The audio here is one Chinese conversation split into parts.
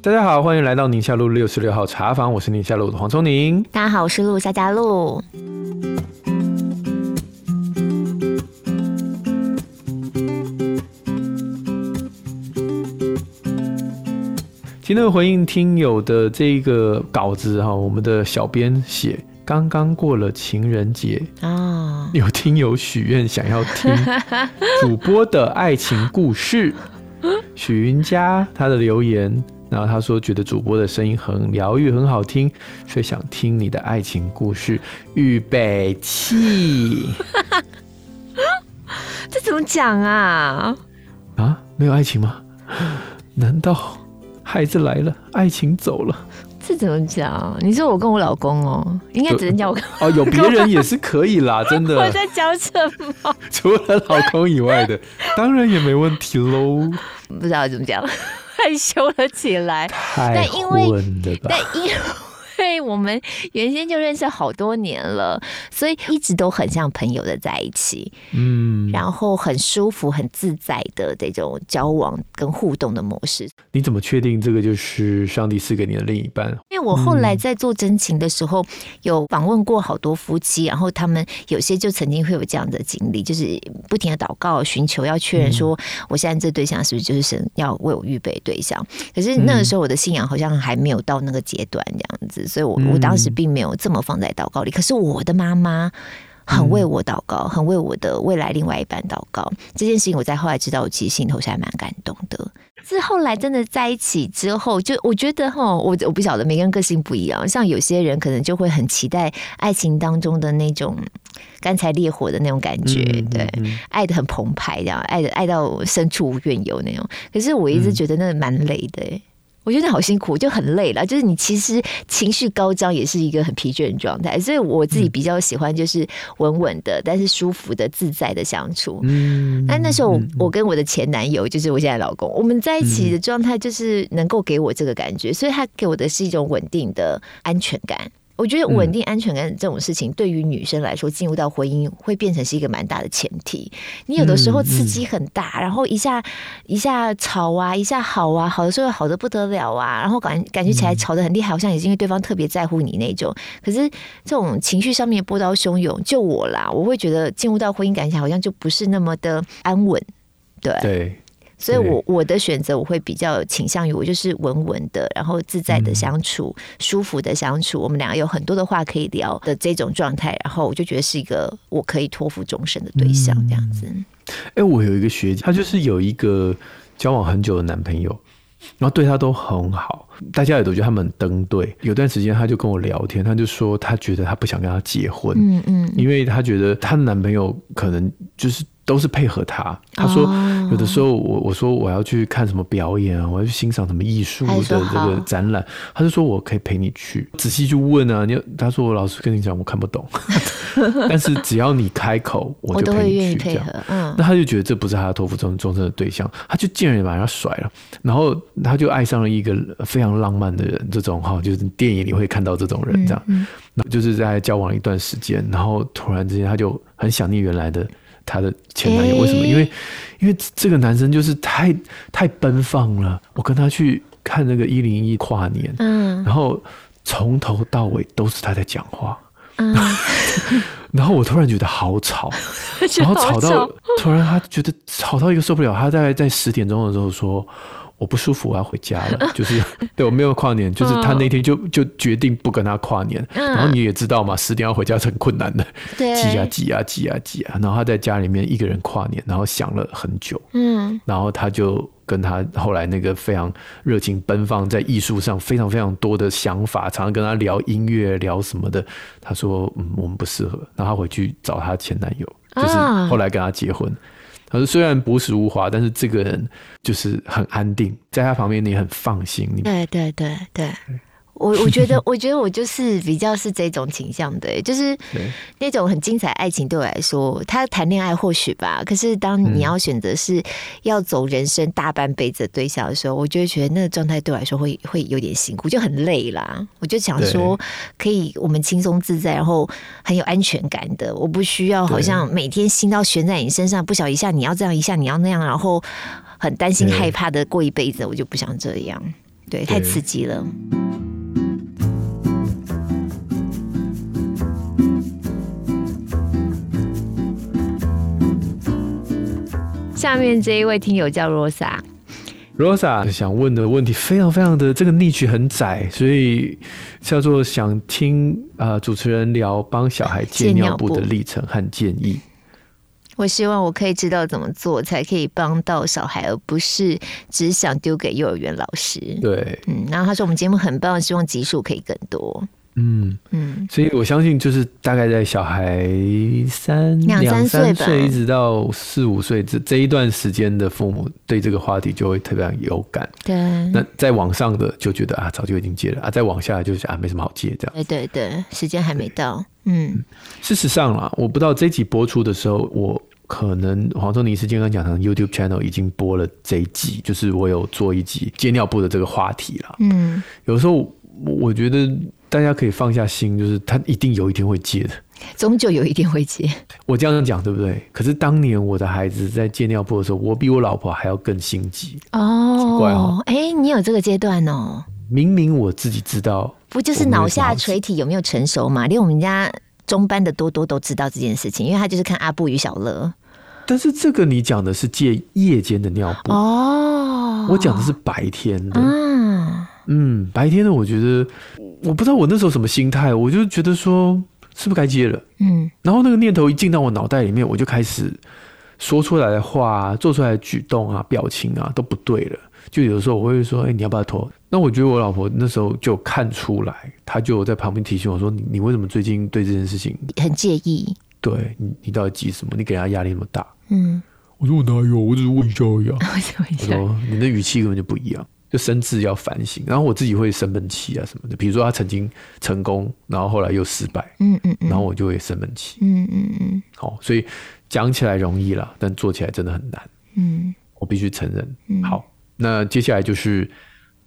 大家好，欢迎来到宁夏路六十六号茶房，我是宁夏路的黄聪宁。大家好，我是陆夏佳路。今天回应听友的这个稿子哈，我们的小编写，刚刚过了情人节啊，有听友许愿想要听 主播的爱情故事，许云佳他的留言，然后他说觉得主播的声音很疗愈，很好听，所以想听你的爱情故事。预备起，这怎么讲啊？啊，没有爱情吗？难道？孩子来了，爱情走了，这怎么讲？你说我跟我老公哦，应该只能叫我跟哦，有别人也是可以啦，真的。我在讲什么？除了老公以外的，当然也没问题喽。不知道怎么讲，害羞了起来。太混了吧？但因为。对，我们原先就认识好多年了，所以一直都很像朋友的在一起，嗯，然后很舒服、很自在的这种交往跟互动的模式。你怎么确定这个就是上帝赐给你的另一半？因为我后来在做真情的时候，有访问过好多夫妻，然后他们有些就曾经会有这样的经历，就是不停的祷告、寻求，要确认说，我现在这对象是不是就是神要为我预备对象？可是那个时候我的信仰好像还没有到那个阶段，这样子。所以我，我我当时并没有这么放在祷告里。可是我的妈妈很为我祷告，很为我的未来另外一半祷告。这件事情，我在后来知道，我其实心头是还蛮感动的。是后来真的在一起之后，就我觉得哈，我我不晓得每个人个性不一样。像有些人可能就会很期待爱情当中的那种干柴烈火的那种感觉，对，爱的很澎湃，这样爱的爱到深处无怨尤那种。可是我一直觉得那蛮累的。我觉得好辛苦，就很累了。就是你其实情绪高涨，也是一个很疲倦的状态。所以我自己比较喜欢就是稳稳的，但是舒服的、自在的相处。嗯，那那时候我我跟我的前男友，就是我现在老公，我们在一起的状态就是能够给我这个感觉，所以他给我的是一种稳定的安全感。我觉得稳定安全感这种事情，对于女生来说，进入到婚姻会变成是一个蛮大的前提。你有的时候刺激很大，然后一下一下吵啊，一下好啊，好的时候好的不得了啊，然后感感觉起来吵得很厉害，好像也是因为对方特别在乎你那种。可是这种情绪上面波涛汹涌，就我啦，我会觉得进入到婚姻感情好像就不是那么的安稳。对。对所以我，我我的选择我会比较倾向于我就是稳稳的，然后自在的相处，嗯、舒服的相处，我们两个有很多的话可以聊的这种状态，然后我就觉得是一个我可以托付终身的对象，这样子。哎、欸，我有一个学姐，她就是有一个交往很久的男朋友，然后对她都很好，大家也都觉得他们很登对。有段时间，她就跟我聊天，她就说她觉得她不想跟他结婚，嗯嗯，因为她觉得她的男朋友可能就是。都是配合他。他说有的时候我我说我要去看什么表演啊，我要去欣赏什么艺术的这个展览，他就说我可以陪你去，仔细去问啊。你他说我老师跟你讲，我看不懂，但是只要你开口，我就陪你去这样。嗯，那他就觉得这不是他托付终终身的对象，他就见人把他甩了，然后他就爱上了一个非常浪漫的人，这种哈，就是电影里会看到这种人这样。那就是在交往一段时间，然后突然之间他就很想念原来的。他的前男友为什么？因为，因为这个男生就是太太奔放了。我跟他去看那个一零一跨年，嗯，然后从头到尾都是他在讲话，嗯，然后我突然觉得好吵，然后吵到突然他觉得吵到一个受不了，他大概在十点钟的时候说。我不舒服，我要回家了。就是对我没有跨年，就是他那天就就决定不跟他跨年。然后你也知道嘛，十点要回家是很困难的，挤啊挤啊挤啊挤啊。然后他在家里面一个人跨年，然后想了很久。嗯，然后他就跟他后来那个非常热情奔放，在艺术上非常非常多的想法，常常跟他聊音乐聊什么的。他说：“嗯，我们不适合。”然后他回去找他前男友，就是后来跟他结婚。可是：“虽然朴实无华，但是这个人就是很安定，在他旁边你很放心。”对对对对，我我觉得，我觉得我就是比较是这种倾向的，就是那种很精彩爱情对我来说，他谈恋爱或许吧，可是当你要选择是要走人生大半辈子的对象的时候，我就会觉得那个状态对我来说会会有点辛苦，就很累啦。我就想说，可以我们轻松自在，然后很有安全感的，我不需要好像每天心都悬在你身上，不晓一下你要这样，一下你要那样，然后很担心害怕的过一辈子，我就不想这样，对，太刺激了。下面这一位听友叫 Rosa，Rosa 想问的问题非常非常的这个 niche 很窄，所以叫做想听啊、呃、主持人聊帮小孩戒尿布的历程和建议。我希望我可以知道怎么做才可以帮到小孩，而不是只想丢给幼儿园老师。对，嗯，然后他说我们节目很棒，希望集数可以更多。嗯嗯，所以我相信就是大概在小孩三两三岁一直到四五岁这这一段时间的父母对这个话题就会特别有感。对，那再往上的就觉得啊，早就已经戒了啊，再往下就是啊，没什么好戒这样。对对对，时间还没到。嗯，事实上啦，我不知道这集播出的时候，我可能黄宗尼是健康讲堂 YouTube channel 已经播了这一集，就是我有做一集戒尿布的这个话题了。嗯，有时候我觉得。大家可以放下心，就是他一定有一天会戒的，终究有一天会戒。我这样讲对不对？可是当年我的孩子在戒尿布的时候，我比我老婆还要更心急哦。奇怪哦，哎、欸，你有这个阶段哦？明明我自己知道，不就是脑下垂体有没有成熟嘛？连我们家中班的多多都知道这件事情，因为他就是看阿布与小乐。但是这个你讲的是戒夜间的尿布哦，我讲的是白天的。嗯嗯，白天的我觉得。我不知道我那时候什么心态，我就觉得说是不是该接了，嗯，然后那个念头一进到我脑袋里面，我就开始说出来的话、做出来的举动啊、表情啊都不对了。就有的时候我会说：“哎、欸，你要不要脱？”那我觉得我老婆那时候就看出来，她就在旁边提醒我说：“你你为什么最近对这件事情很介意？对你你到底急什么？你给她压力那么大？”嗯，我说我哪有，我只是问一下而已。我说你的语气根本就不一样。就深自要反省，然后我自己会生闷气啊什么的。比如说他曾经成功，然后后来又失败，嗯嗯嗯，然后我就会生闷气，嗯嗯嗯。好，所以讲起来容易啦，但做起来真的很难，嗯，我必须承认。好，那接下来就是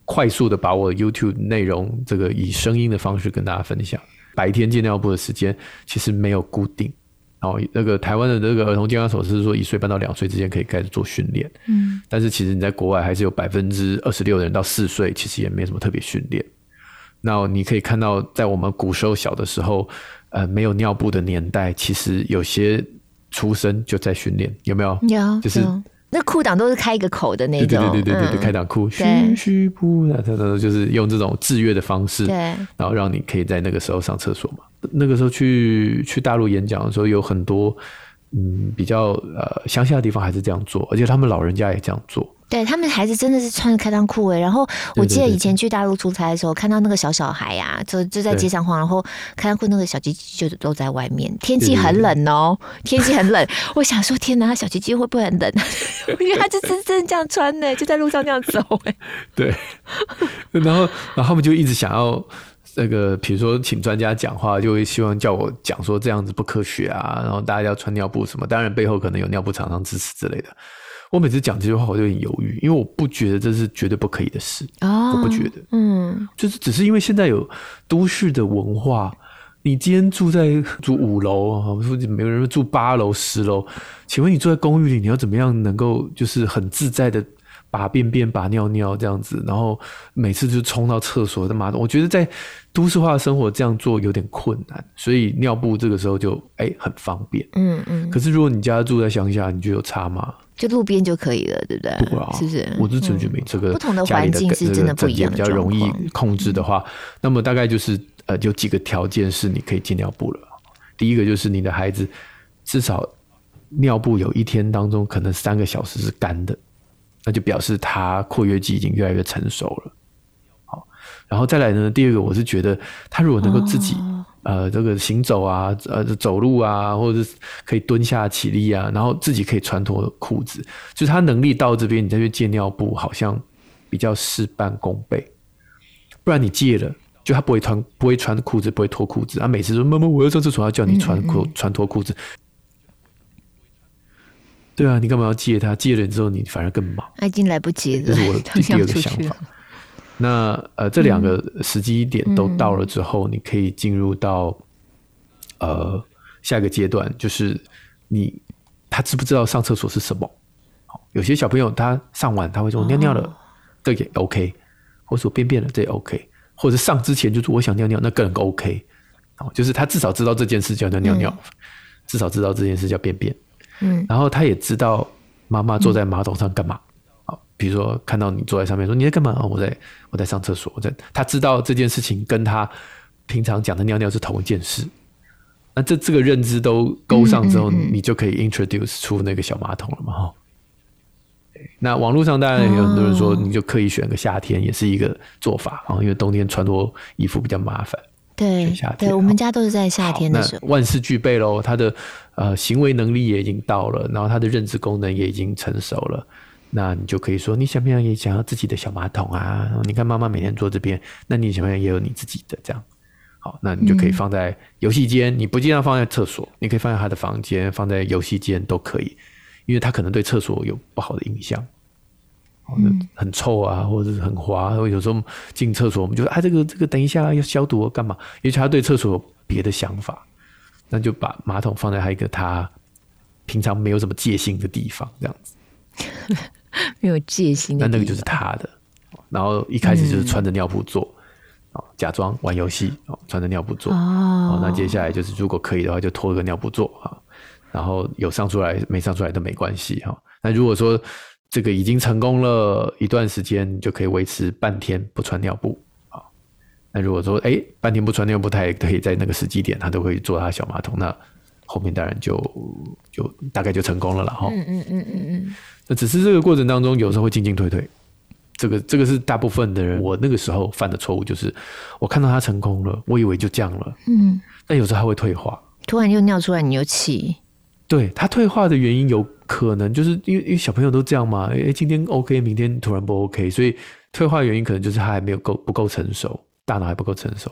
快速的把我 YouTube 内容这个以声音的方式跟大家分享。白天戒尿布的时间其实没有固定。然后那个台湾的这个儿童健康手册是说，一岁半到两岁之间可以开始做训练。嗯，但是其实你在国外还是有百分之二十六的人到四岁其实也没什么特别训练。那你可以看到，在我们古时候小的时候，呃，没有尿布的年代，其实有些出生就在训练，有没有？有，就是。那裤裆都是开一个口的那种，对对对对对，对、嗯、开裆裤，嘘嘘不，那他他就是用这种制约的方式，对，然后让你可以在那个时候上厕所嘛。那个时候去去大陆演讲的时候，有很多嗯比较呃乡下的地方还是这样做，而且他们老人家也这样做。对，他们孩子真的是穿着开裆裤哎，然后我记得以前去大陆出差的时候，看到那个小小孩呀、啊，就就在街上晃，然后开裆裤那个小鸡鸡就都在外面。天气很冷哦，天气很冷，我想说天哪，他小鸡鸡会不会很冷？因为他就真正这样穿呢，就在路上这样走哎。对，然后然后他们就一直想要那个，比如说请专家讲话，就会希望叫我讲说这样子不科学啊，然后大家要穿尿布什么，当然背后可能有尿布厂商支持之类的。我每次讲这句话，我就很犹豫，因为我不觉得这是绝对不可以的事。哦，我不觉得，嗯，就是只是因为现在有都市的文化，你今天住在住五楼啊，说每个人住八楼、十楼，请问你住在公寓里，你要怎么样能够就是很自在的把便便、把尿尿这样子，然后每次就冲到厕所的马桶？我觉得在都市化的生活这样做有点困难，所以尿布这个时候就哎、欸、很方便。嗯嗯。可是如果你家住在乡下，你觉得有差吗？就路边就可以了，对不对？不啊，是不是？我是觉得没这个、嗯、不同的环境是真的不一样的，比较容易控制的话，嗯、那么大概就是呃，有几个条件是你可以进尿布了。第一个就是你的孩子至少尿布有一天当中可能三个小时是干的，那就表示他括约肌已经越来越成熟了。好，然后再来呢，第二个我是觉得他如果能够自己。哦呃，这个行走啊，呃，走路啊，或者是可以蹲下起立啊，然后自己可以穿脱裤子，就是他能力到这边，你再去借尿布，好像比较事半功倍。不然你借了，就他不会穿不会穿裤子，不会脱裤子，他每次说妈妈我要上厕所，要叫你穿裤穿脱裤子。对啊，你干嘛要借他？借了之后你反而更忙，他已经来不及了。这是我 的第二个想法。那呃，这两个时机点都到了之后，嗯、你可以进入到呃下一个阶段，就是你他知不知道上厕所是什么？有些小朋友他上完他会说尿尿了，这也 OK，或者说便便了这也 OK，或者上之前就是我想尿尿，那更 OK。就是他至少知道这件事叫尿尿尿，嗯、至少知道这件事叫便便。嗯，然后他也知道妈妈坐在马桶上干嘛。比如说，看到你坐在上面，说你在干嘛？我在我在上厕所。我在，他知道这件事情跟他平常讲的尿尿是同一件事。那这这个认知都勾上之后，你就可以 introduce 出那个小马桶了嘛？哈。那网络上当然有很多人说，你就刻意选个夏天，也是一个做法啊，因为冬天穿脱衣服比较麻烦。对，对，我们家都是在夏天的时候。万事俱备喽，他的呃行为能力也已经到了，然后他的认知功能也已经成熟了。那你就可以说，你想不想也想要自己的小马桶啊？你看妈妈每天坐这边，那你想不想也有你自己的这样？好，那你就可以放在游戏间，你不尽量放在厕所，你可以放在他的房间，放在游戏间都可以，因为他可能对厕所有不好的印象，很臭啊，或者是很滑，或者有时候进厕所我们就说啊，这个这个等一下要消毒干嘛？因为他对厕所有别的想法，那就把马桶放在他一个他平常没有什么戒心的地方，这样子。没有戒心，那那个就是他的。然后一开始就是穿着尿布做，嗯、假装玩游戏，穿着尿布做。哦，那接下来就是如果可以的话，就脱个尿布做啊。然后有上出来没上出来都没关系哈。那如果说这个已经成功了一段时间，就可以维持半天不穿尿布啊。那如果说哎半天不穿尿布，他也可以在那个时机点，他都会坐他小马桶。那后面当然就就大概就成功了了哈。嗯嗯嗯嗯嗯。那只是这个过程当中，有时候会进进退退，这个这个是大部分的人。我那个时候犯的错误就是，我看到他成功了，我以为就这样了，嗯。但有时候他会退化，突然又尿出来，你又气。对，他退化的原因有可能就是因为因为小朋友都这样嘛，哎，今天 OK，明天突然不 OK，所以退化的原因可能就是他还没有够不够成熟，大脑还不够成熟。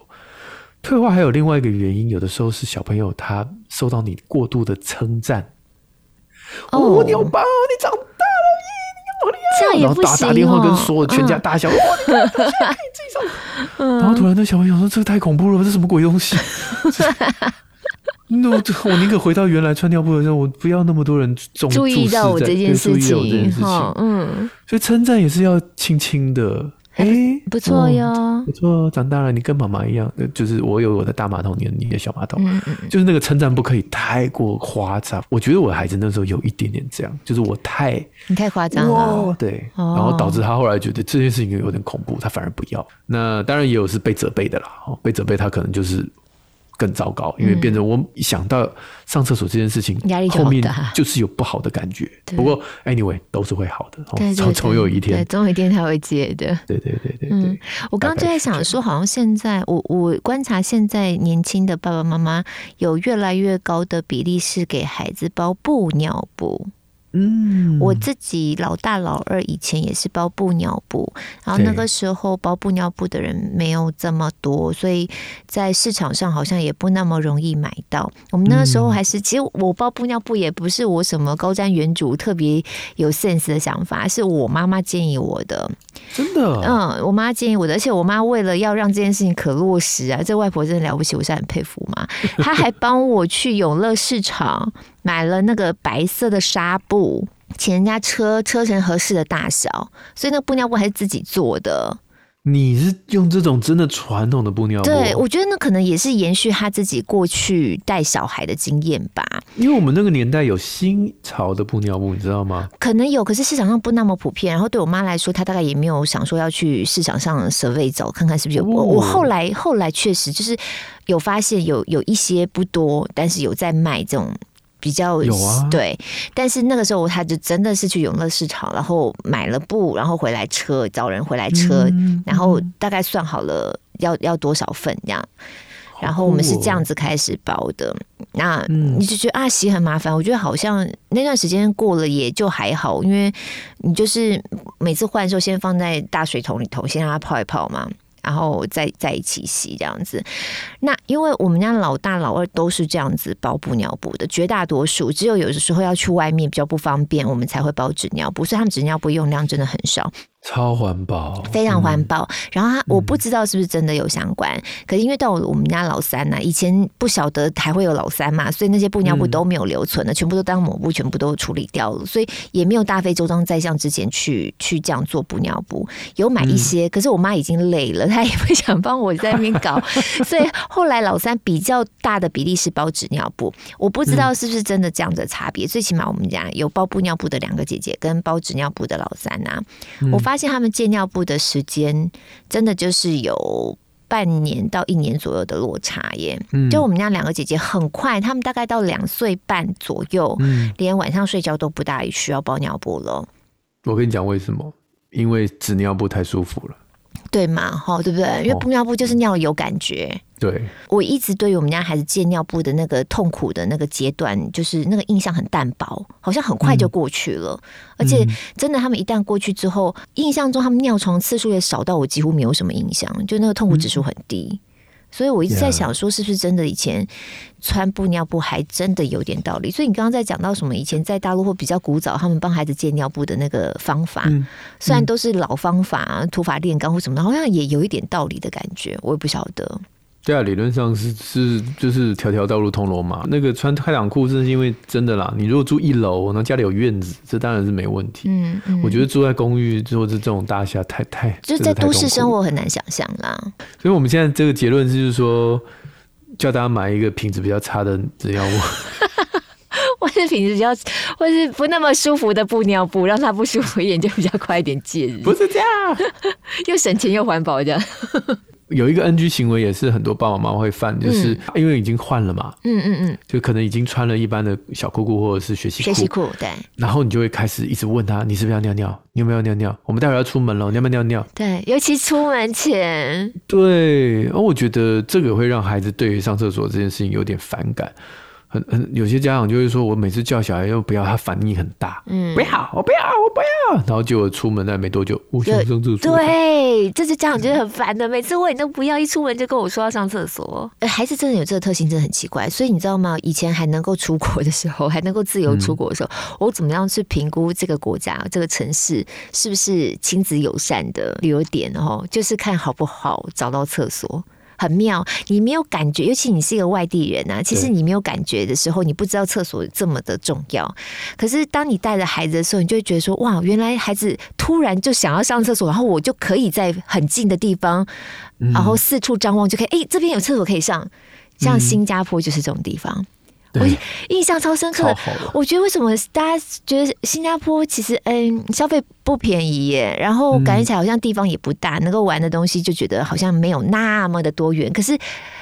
退化还有另外一个原因，有的时候是小朋友他受到你过度的称赞，哦，你好棒，你长。这样也不行，哦，然后打打电话跟所有全家大小，哇，你看，可以自己上。然后突然那小朋友说：“这个太恐怖了，这什么鬼东西？” 那我我宁可回到原来穿尿布的时候，我不要那么多人注意到我这件事情。嗯，所以称赞也是要轻轻的。哎，不错哟，不错，长大了，你跟妈妈一样，就是我有我的大马桶，你有你的小马桶，就是那个称赞不可以太过夸张。我觉得我孩子那时候有一点点这样，就是我太你太夸张了，对，然后导致他后来觉得这件事情有点恐怖，他反而不要。那当然也有是被责备的啦，被责备他可能就是。更糟糕，因为变成我一想到上厕所这件事情，压力后面就是有不好的感觉。不过，anyway 都是会好的，总总有一天，总有一天他会接的。对对对对对。嗯，我刚刚就在想说，好像现在我我观察现在年轻的爸爸妈妈有越来越高的比例是给孩子包布尿布。嗯，我自己老大老二以前也是包布尿布，然后那个时候包布尿布的人没有这么多，所以在市场上好像也不那么容易买到。我们那个时候还是，其实我包布尿布也不是我什么高瞻远瞩、特别有 sense 的想法，是我妈妈建议我的。真的？嗯，我妈建议我的，而且我妈为了要让这件事情可落实啊，这外婆真的了不起，我是很佩服嘛。她还帮我去永乐市场。买了那个白色的纱布，请人家车车成合适的大小，所以那个布尿布还是自己做的。你是用这种真的传统的布尿布？对，我觉得那可能也是延续他自己过去带小孩的经验吧。因为我们那个年代有新潮的布尿布，你知道吗？可能有，可是市场上不那么普遍。然后对我妈来说，她大概也没有想说要去市场上 survey 找看看是不是有。我、哦、我后来后来确实就是有发现有有一些不多，但是有在卖这种。比较有啊，对，但是那个时候他就真的是去永乐市场，然后买了布，然后回来车，找人回来车，嗯、然后大概算好了要要多少份这样，然后我们是这样子开始包的。哦、那你就觉得啊洗很麻烦，我觉得好像那段时间过了也就还好，因为你就是每次换的时候先放在大水桶里头，先让它泡一泡嘛。然后再在一起洗这样子。那因为我们家老大老二都是这样子包布尿布的，绝大多数只有有的时候要去外面比较不方便，我们才会包纸尿布，所以他们纸尿布用量真的很少。超环保，非常环保。嗯、然后他，我不知道是不是真的有相关。嗯、可是因为到我们家老三呢、啊，以前不晓得还会有老三嘛，所以那些布尿布都没有留存的，嗯、全部都当抹布，全部都处理掉了，所以也没有大费周章再像之前去去这样做布尿布。有买一些，嗯、可是我妈已经累了，她也不想帮我在那边搞，所以后来老三比较大的比例是包纸尿布。我不知道是不是真的这样的差别。嗯、最起码我们家有包布尿布的两个姐姐，跟包纸尿布的老三呐、我发。发现他们戒尿布的时间真的就是有半年到一年左右的落差耶。嗯，就我们家两个姐姐很快，他们大概到两岁半左右，嗯，连晚上睡觉都不大需要包尿布了。我跟你讲为什么？因为纸尿布太舒服了。对嘛，哈，对不对？因为布尿布就是尿有感觉。哦、对，我一直对于我们家孩子戒尿布的那个痛苦的那个阶段，就是那个印象很淡薄，好像很快就过去了。嗯、而且真的，他们一旦过去之后，印象中他们尿床次数也少到我几乎没有什么印象，就那个痛苦指数很低。嗯所以我一直在想，说是不是真的以前穿布尿布还真的有点道理。所以你刚刚在讲到什么？以前在大陆或比较古早，他们帮孩子借尿布的那个方法，虽然都是老方法，土法炼钢或什么的，好像也有一点道理的感觉。我也不晓得。对啊，理论上是是就是条条道路通罗马。那个穿开裆裤，是因为真的啦。你如果住一楼，然后家里有院子，这当然是没问题。嗯，嗯我觉得住在公寓或者这种大厦，太太就是在都市生活很难想象啦。所以我们现在这个结论就是说，叫大家买一个品质比较差的纸尿布，或是品质比较，或是不那么舒服的布尿布，让它不舒服一点，就比较快一点戒日。不是这样，又省钱又环保这样。有一个 NG 行为也是很多爸爸妈妈会犯，就是因为已经换了嘛，嗯嗯嗯，就可能已经穿了一般的小裤裤或者是学习裤，学习裤对，然后你就会开始一直问他，你是不是要尿尿？你有没有尿尿？我们待会儿要出门了，你要不要尿尿？对，尤其出门前，对，哦我觉得这个会让孩子对于上厕所这件事情有点反感。很很有些家长就会说，我每次叫小孩又不要，他反应很大，嗯，不要，我不要，我不要，然后结果出门那没多久，我想上厕所。对，这是家长觉得很烦的，每次问你都不要，一出门就跟我说要上厕所。呃，孩子真的有这个特性，真的很奇怪。所以你知道吗？以前还能够出国的时候，还能够自由出国的时候，嗯、我怎么样去评估这个国家、这个城市是不是亲子友善的旅游点？哦，就是看好不好找到厕所。很妙，你没有感觉，尤其你是一个外地人啊。其实你没有感觉的时候，你不知道厕所这么的重要。可是当你带着孩子的时候，你就会觉得说：哇，原来孩子突然就想要上厕所，然后我就可以在很近的地方，然后四处张望就可以。哎、欸，这边有厕所可以上。像新加坡就是这种地方。我印象超深刻的，我觉得为什么大家觉得新加坡其实嗯消费不便宜耶，然后感觉起来好像地方也不大，能够玩的东西就觉得好像没有那么的多元，可是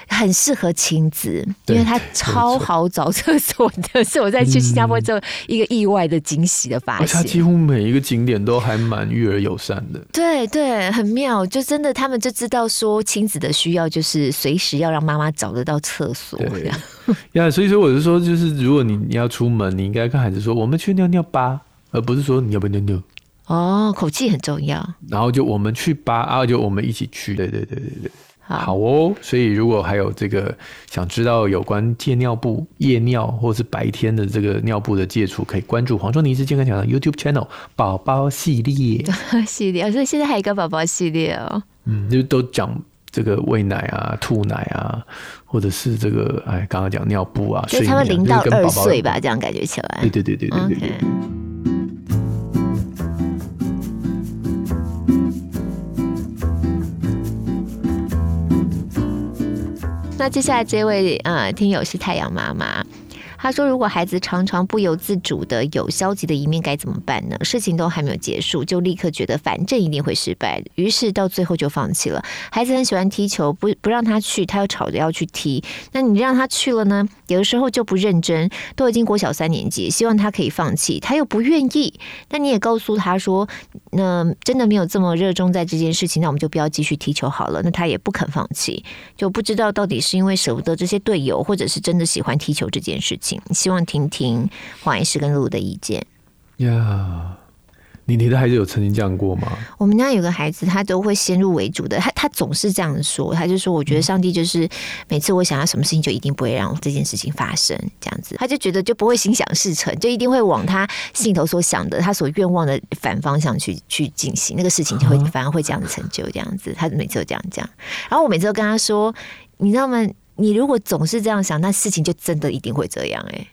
很适合亲子，因为它超好找厕所的，是我在去新加坡之后一个意外的惊喜的发现。它几乎每一个景点都还蛮育儿友善的，对对，很妙，就真的他们就知道说亲子的需要就是随时要让妈妈找得到厕所这样。呀，yeah, 所以说我是说，就是如果你你要出门，你应该跟孩子说，我们去尿尿吧，而不是说你要不要尿尿。哦，口气很重要。然后就我们去吧，啊，就我们一起去。对对对对对，好，好哦。所以如果还有这个想知道有关戒尿布、夜尿或是白天的这个尿布的戒除，可以关注黄忠尼斯健康讲的 YouTube channel 宝宝系列 系列。所以现在还有一个宝宝系列哦。嗯，就都讲。这个喂奶啊、吐奶啊，或者是这个哎，刚刚讲尿布啊，所以他们零到二岁吧，这样感觉起来。对对对对对对对。Okay. 那接下来这位呃听友是太阳妈妈。他说：“如果孩子常常不由自主的有消极的一面，该怎么办呢？事情都还没有结束，就立刻觉得反正一定会失败，于是到最后就放弃了。孩子很喜欢踢球，不不让他去，他又吵着要去踢。那你让他去了呢？有的时候就不认真，都已经国小三年级，希望他可以放弃，他又不愿意。那你也告诉他说，那真的没有这么热衷在这件事情，那我们就不要继续踢球好了。那他也不肯放弃，就不知道到底是因为舍不得这些队友，或者是真的喜欢踢球这件事情。”希望听听黄医师跟露露的意见。呀，你你的孩子有曾经这样过吗？我们家有个孩子，他都会先入为主的，他他总是这样说，他就说，我觉得上帝就是每次我想要什么事情，就一定不会让这件事情发生，这样子，他就觉得就不会心想事成，就一定会往他心里头所想的，他所愿望的反方向去去进行，那个事情就会反而会这样子成就，这样子，他每次都这样讲，然后我每次都跟他说，你知道吗？你如果总是这样想，那事情就真的一定会这样，哎，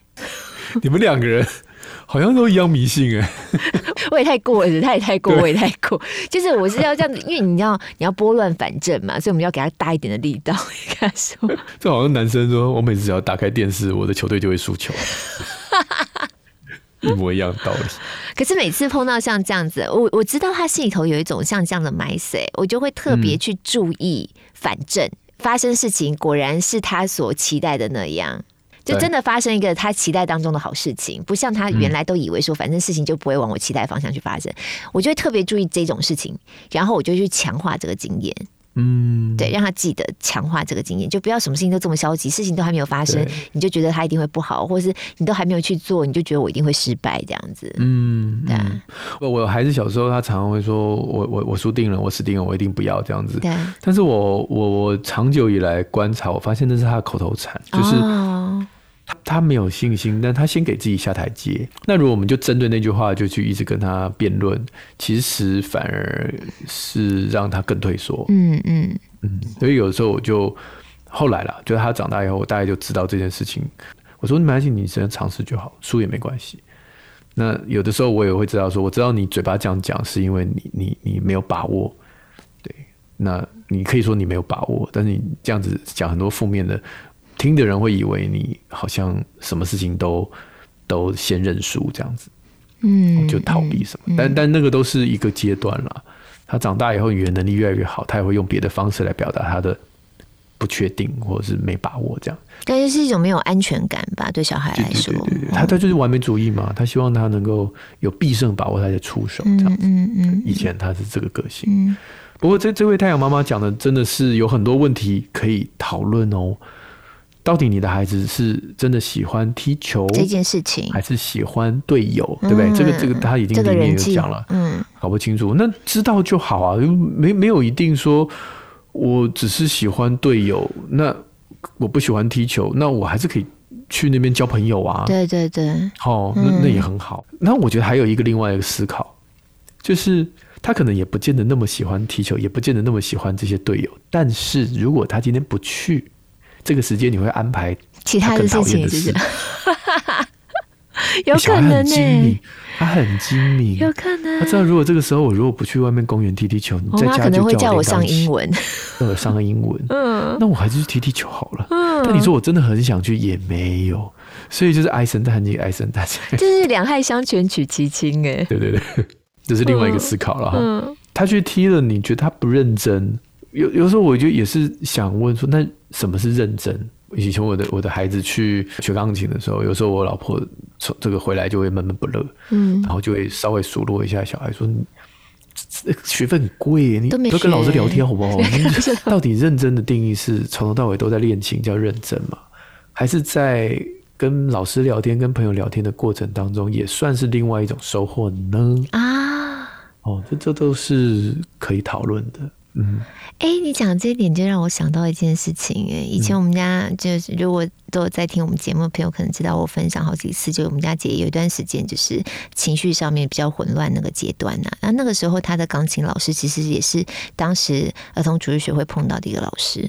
你们两个人。好像都一样迷信哎，我也太过了，他也太过，我也太过。就是我是要这样子，因为你要你要拨乱反正嘛，所以我们要给他大一点的力道。你看说，这好像男生说，我每次只要打开电视，我的球队就会输球，一模一样的道理。可是每次碰到像这样子，我我知道他心里头有一种像这样的 mindset，我就会特别去注意，反正发生事情果然是他所期待的那样。就真的发生一个他期待当中的好事情，不像他原来都以为说，反正事情就不会往我期待方向去发生。我就会特别注意这种事情，然后我就去强化这个经验。嗯，对，让他记得强化这个经验，就不要什么事情都这么消极，事情都还没有发生，你就觉得他一定会不好，或是你都还没有去做，你就觉得我一定会失败这样子。嗯，对。我孩子小时候，他常常会说我我我输定了，我死定了，我一定不要这样子。对。但是我我我长久以来观察，我发现那是他的口头禅，就是。哦他他没有信心，但他先给自己下台阶。那如果我们就针对那句话就去一直跟他辩论，其实反而是让他更退缩。嗯嗯嗯。所以有时候我就后来了，就是他长大以后，我大概就知道这件事情。我说你没关系，你只要尝试就好，输也没关系。那有的时候我也会知道说，我知道你嘴巴这样讲是因为你你你没有把握。对，那你可以说你没有把握，但是你这样子讲很多负面的。听的人会以为你好像什么事情都都先认输这样子，嗯，就逃避什么，嗯、但但那个都是一个阶段了。他长大以后语言能力越来越好，他也会用别的方式来表达他的不确定或者是没把握这样。感觉是一种没有安全感吧，对小孩来说，对对对对，他他就是完美主义嘛，他希望他能够有必胜把握，他才出手这样子。嗯嗯，嗯，以前他是这个个性。嗯、不过这这位太阳妈妈讲的真的是有很多问题可以讨论哦。到底你的孩子是真的喜欢踢球这件事情，还是喜欢队友，对不对？嗯、这个这个他已经里面有讲了，嗯，搞不清楚。那知道就好啊，没没有一定说，我只是喜欢队友，那我不喜欢踢球，那我还是可以去那边交朋友啊。对对对，哦，那那也很好。那、嗯、我觉得还有一个另外一个思考，就是他可能也不见得那么喜欢踢球，也不见得那么喜欢这些队友。但是如果他今天不去，这个时间你会安排其他的事情，是不是？有可能呢。他很精明，有可能。他知道如果这个时候我如果不去外面公园踢踢球，你在家可能会，叫我上英文，让我上个英文。嗯，那我还是去踢踢球好了。嗯，但你说我真的很想去，也没有，所以就是唉声叹气，唉声叹气。就是两害相权取其轻，哎，对对对，这是另外一个思考了哈。嗯，他去踢了，你觉得他不认真？有有时候我就也是想问说，那什么是认真？以前我的我的孩子去学钢琴的时候，有时候我老婆从这个回来就会闷闷不乐，嗯，然后就会稍微数落一下小孩说：“学费很贵，你都跟老师聊天好不好？到底认真的定义是从头到尾都在练琴叫认真吗？还是在跟老师聊天、跟朋友聊天的过程当中，也算是另外一种收获呢？啊，哦，这这都是可以讨论的。”嗯，哎、欸，你讲这一点就让我想到一件事情。哎，以前我们家就是，如果都有在听我们节目的朋友，可能知道我分享好几次，就我们家姐有一段时间就是情绪上面比较混乱那个阶段呐。那那个时候，她的钢琴老师其实也是当时儿童主日学会碰到的一个老师。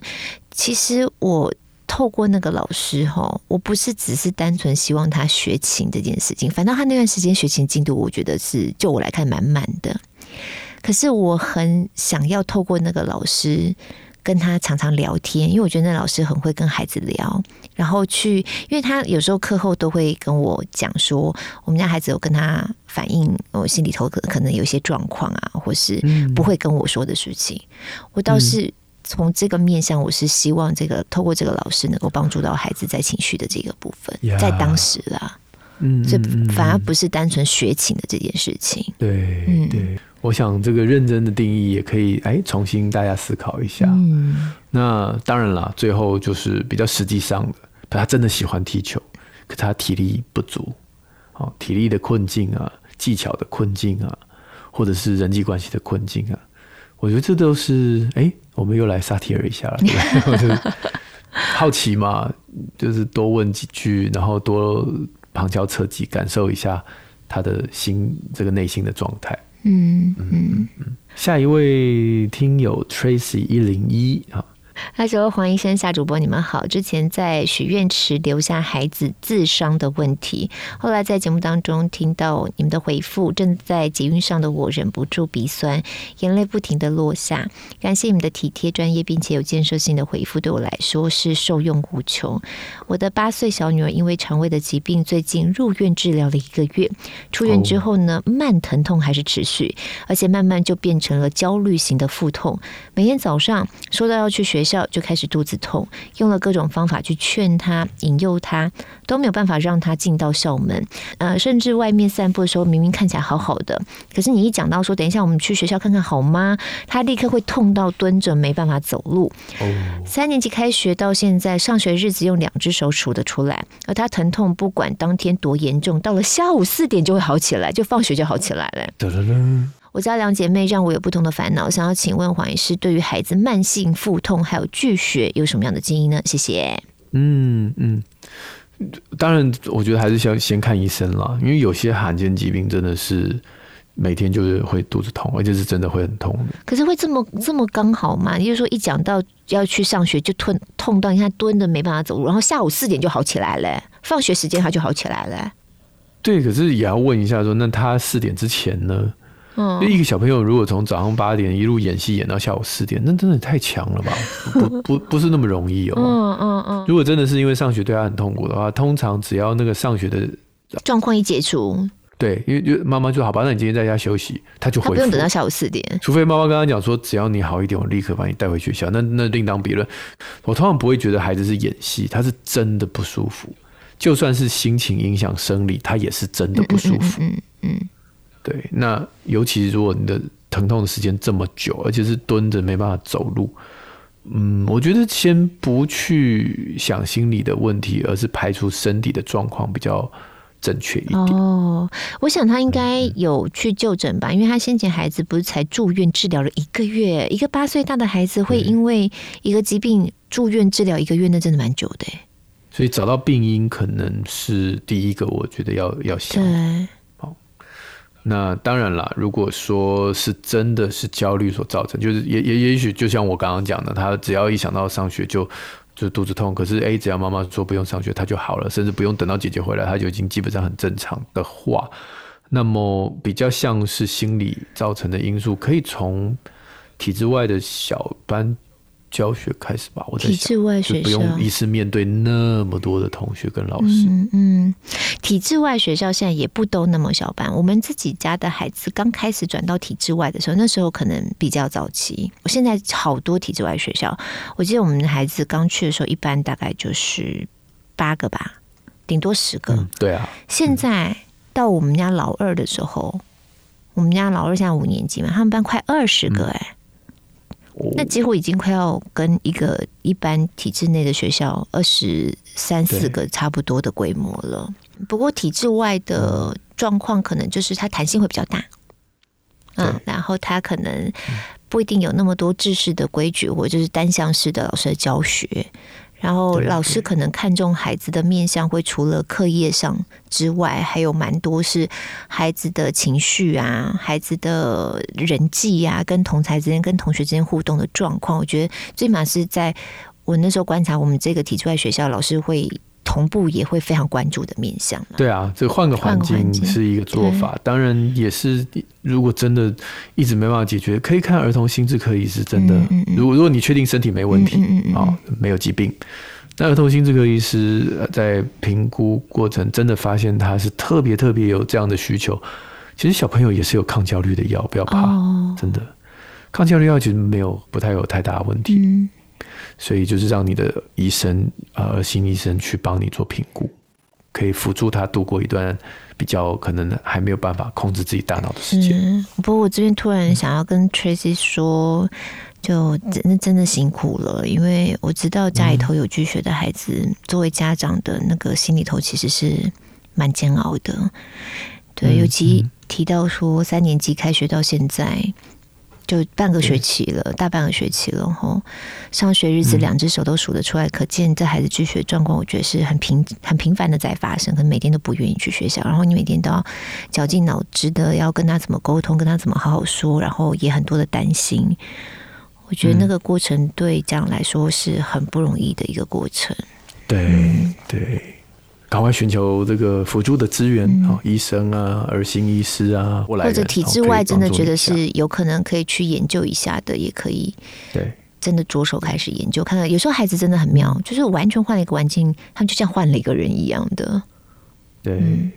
其实我透过那个老师哈，我不是只是单纯希望他学琴这件事情，反正他那段时间学琴进度，我觉得是就我来看蛮慢的。可是我很想要透过那个老师跟他常常聊天，因为我觉得那老师很会跟孩子聊，然后去，因为他有时候课后都会跟我讲说，我们家孩子有跟他反映，我心里头可可能有一些状况啊，或是不会跟我说的事情。我倒是从这个面向，我是希望这个透过这个老师能够帮助到孩子在情绪的这个部分，在当时啦，嗯，这反而不是单纯学琴的这件事情，对，嗯，对。我想这个认真的定义也可以哎，重新大家思考一下。嗯，那当然了，最后就是比较实际上的，他真的喜欢踢球，可他体力不足，哦，体力的困境啊，技巧的困境啊，或者是人际关系的困境啊。我觉得这都是哎、欸，我们又来萨提尔一下了，对 好奇嘛，就是多问几句，然后多旁敲侧击感受一下他的心这个内心的状态。嗯嗯嗯。下一位听友 Tracy 一零一啊。他说：“黄医生、夏主播，你们好。之前在许愿池留下孩子自伤的问题，后来在节目当中听到你们的回复，正在捷运上的我忍不住鼻酸，眼泪不停的落下。感谢你们的体贴、专业，并且有建设性的回复，对我来说是受用无穷。我的八岁小女儿因为肠胃的疾病，最近入院治疗了一个月。出院之后呢，慢疼痛还是持续，而且慢慢就变成了焦虑型的腹痛。每天早上说到要去学校。”就开始肚子痛，用了各种方法去劝他、引诱他，都没有办法让他进到校门。呃，甚至外面散步的时候，明明看起来好好的，可是你一讲到说等一下我们去学校看看好吗？他立刻会痛到蹲着没办法走路。哦。三年级开学到现在，上学日子用两只手数得出来。而他疼痛不管当天多严重，到了下午四点就会好起来，就放学就好起来了。我家两姐妹让我有不同的烦恼，想要请问黄医师，对于孩子慢性腹痛还有拒学有什么样的建议呢？谢谢。嗯嗯，当然，我觉得还是先先看医生啦，因为有些罕见疾病真的是每天就是会肚子痛，而且是真的会很痛。可是会这么这么刚好吗？也就是说，一讲到要去上学就吞痛到你看蹲的没办法走路，然后下午四点就好起来了，放学时间他就好起来了。对，可是也要问一下说，那他四点之前呢？嗯，一个小朋友如果从早上八点一路演戏演到下午四点，那真的太强了吧？不不 不是那么容易哦。嗯嗯嗯。如果真的是因为上学对他很痛苦的话，通常只要那个上学的状况一解除，对，因为就妈妈就好吧，那你今天在家休息，他就不用等到下午四点。除非妈妈跟他讲说，只要你好一点，我立刻把你带回学校，那那另当别论。我通常不会觉得孩子是演戏，他是真的不舒服，就算是心情影响生理，他也是真的不舒服。嗯嗯，嗯。嗯对，那尤其如果你的疼痛的时间这么久，而且是蹲着没办法走路，嗯，我觉得先不去想心理的问题，而是排除身体的状况比较正确一点。哦，我想他应该有去就诊吧，嗯，因为他先前孩子不是才住院治疗了一个月，一个八岁大的孩子会因为一个疾病住院治疗一个月，那真的蛮久的。所以找到病因可能是第一个，我觉得要要想。对。那当然啦，如果说是真的是焦虑所造成，就是也也也许就像我刚刚讲的，他只要一想到上学就就肚子痛，可是哎，只要妈妈说不用上学，他就好了，甚至不用等到姐姐回来，他就已经基本上很正常的话，那么比较像是心理造成的因素，可以从体制外的小班。教学开始吧，我在想，体制外学校不用一次面对那么多的同学跟老师。嗯嗯，体制外学校现在也不都那么小班。我们自己家的孩子刚开始转到体制外的时候，那时候可能比较早期。我现在好多体制外学校，我记得我们的孩子刚去的时候，一般大概就是八个吧，顶多十个。嗯、对啊。现在到我们家老二的时候，我们家老二现在五年级嘛，他们班快二十个哎、欸。嗯那几乎已经快要跟一个一般体制内的学校二十三四个差不多的规模了。不过体制外的状况可能就是它弹性会比较大，嗯，然后它可能不一定有那么多制式的规矩，或者是单向式的老师的教学。然后老师可能看重孩子的面相，会除了课业上之外，还有蛮多是孩子的情绪啊，孩子的人际啊，跟同才之间、跟同学之间互动的状况。我觉得最起码是在我那时候观察，我们这个体制外学校老师会。同步也会非常关注的面向。对啊，这换个环境是一个做法，当然也是，如果真的一直没办法解决，可以看儿童心智科医师。真的，如果如果你确定身体没问题啊，没有疾病，那儿童心智科医师在评估过程真的发现他是特别特别有这样的需求，其实小朋友也是有抗焦虑的药，不要怕，真的，抗焦虑药其实没有不太有太大问题。所以就是让你的医生，呃，心医生去帮你做评估，可以辅助他度过一段比较可能还没有办法控制自己大脑的时间。嗯，不过我这边突然想要跟 Tracy 说，就真的真的辛苦了，因为我知道家里头有拒学的孩子，作为家长的那个心里头其实是蛮煎熬的。对，尤其提到说，三年级开学到现在就半个学期了，大半个学期了吼。上学日子两只手都数得出来，可见这孩子拒学状况，我觉得是很频很频繁的在发生，可能每天都不愿意去学校，然后你每天都要绞尽脑汁的要跟他怎么沟通，跟他怎么好好说，然后也很多的担心。我觉得那个过程对家长来说是很不容易的一个过程。对、嗯、对。赶快寻求这个辅助的资源，啊、嗯，医生啊，儿心医师啊，或者体制外真的觉得是有可能可以去研究一下的，也可以。对，真的着手开始研究，看看有时候孩子真的很妙，就是完全换了一个环境，他们就像换了一个人一样的。对。嗯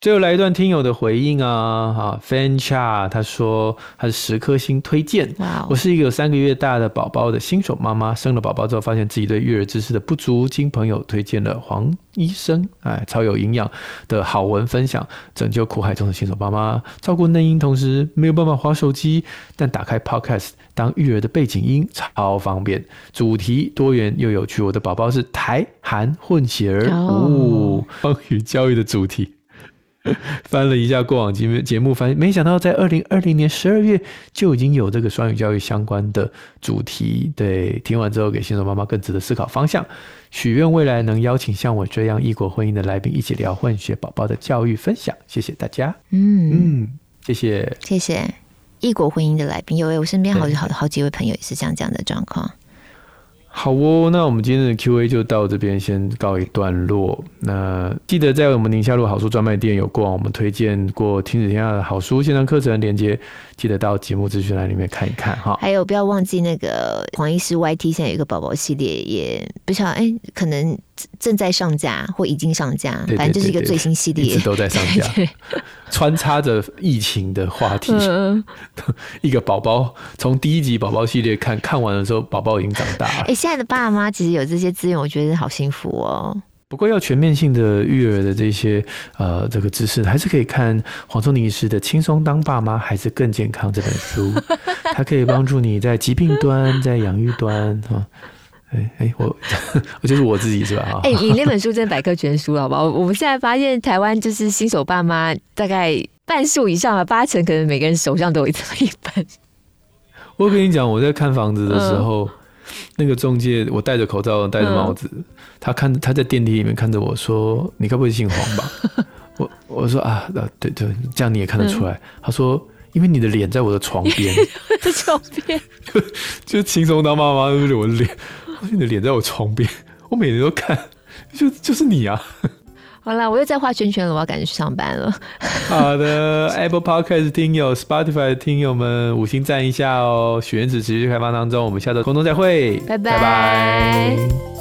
最后来一段听友的回应啊，哈，Fan Cha 他说他是十颗星推荐。我是一个有三个月大的宝宝的新手妈妈，生了宝宝之后发现自己对育儿知识的不足，经朋友推荐了黄医生，哎，超有营养的好文分享，拯救苦海中的新手妈妈，照顾嫩婴同时没有办法划手机，但打开 Podcast 当育儿的背景音超方便，主题多元又有趣。我的宝宝是台韩混血儿，哦，双语教育的主题。翻了一下过往节目节目，发现没想到在二零二零年十二月就已经有这个双语教育相关的主题。对，听完之后给新手妈妈更值得思考方向。许愿未来能邀请像我这样异国婚姻的来宾一起聊混血宝宝的教育分享。谢谢大家。嗯嗯，谢谢谢谢异国婚姻的来宾，有诶，我身边好好好几位朋友也是像这样的状况。好哦，那我们今天的 Q&A 就到这边先告一段落。那记得在我们宁夏路好书专卖店有过我们推荐过听子天下的好书线上课程链接，记得到节目资讯栏里面看一看哈。还有不要忘记那个黄医师 YT 现在有一个宝宝系列，也不晓得哎，可能正在上架或已经上架，反正就是一个最新系列，一直都在上架，穿插着疫情的话题。嗯、一个宝宝从第一集宝宝系列看看完的时候，宝宝已经长大了。哎，现在的爸妈其实有这些资源，我觉得好幸福哦。不过要全面性的育儿的这些呃这个知识，还是可以看黄宗宁医师的《轻松当爸妈，还是更健康》这本书，它可以帮助你在疾病端，在养育端哈。哎哎，我我 就是我自己是吧？哎，你那本书真的百科全书，好不好？我们现在发现台湾就是新手爸妈，大概半数以上啊，八成可能每个人手上都有这么一本。我跟你讲，我在看房子的时候。嗯那个中介，我戴着口罩，戴着帽子，嗯、他看他在电梯里面看着我说：“你该不会姓黄吧？” 我我说啊，对对，这样你也看得出来。嗯、他说：“因为你的脸在我的床边，在床边，就轻松当妈妈，对不对？我的脸，你的脸在我床边，我每天都看，就就是你啊。”好啦，我又在画圈圈了，我要赶紧去上班了。好的，Apple Podcast 听友、Spotify 的听友们，五星赞一下哦！许愿池持续开放当中，我们下周空中再会，拜拜。Bye bye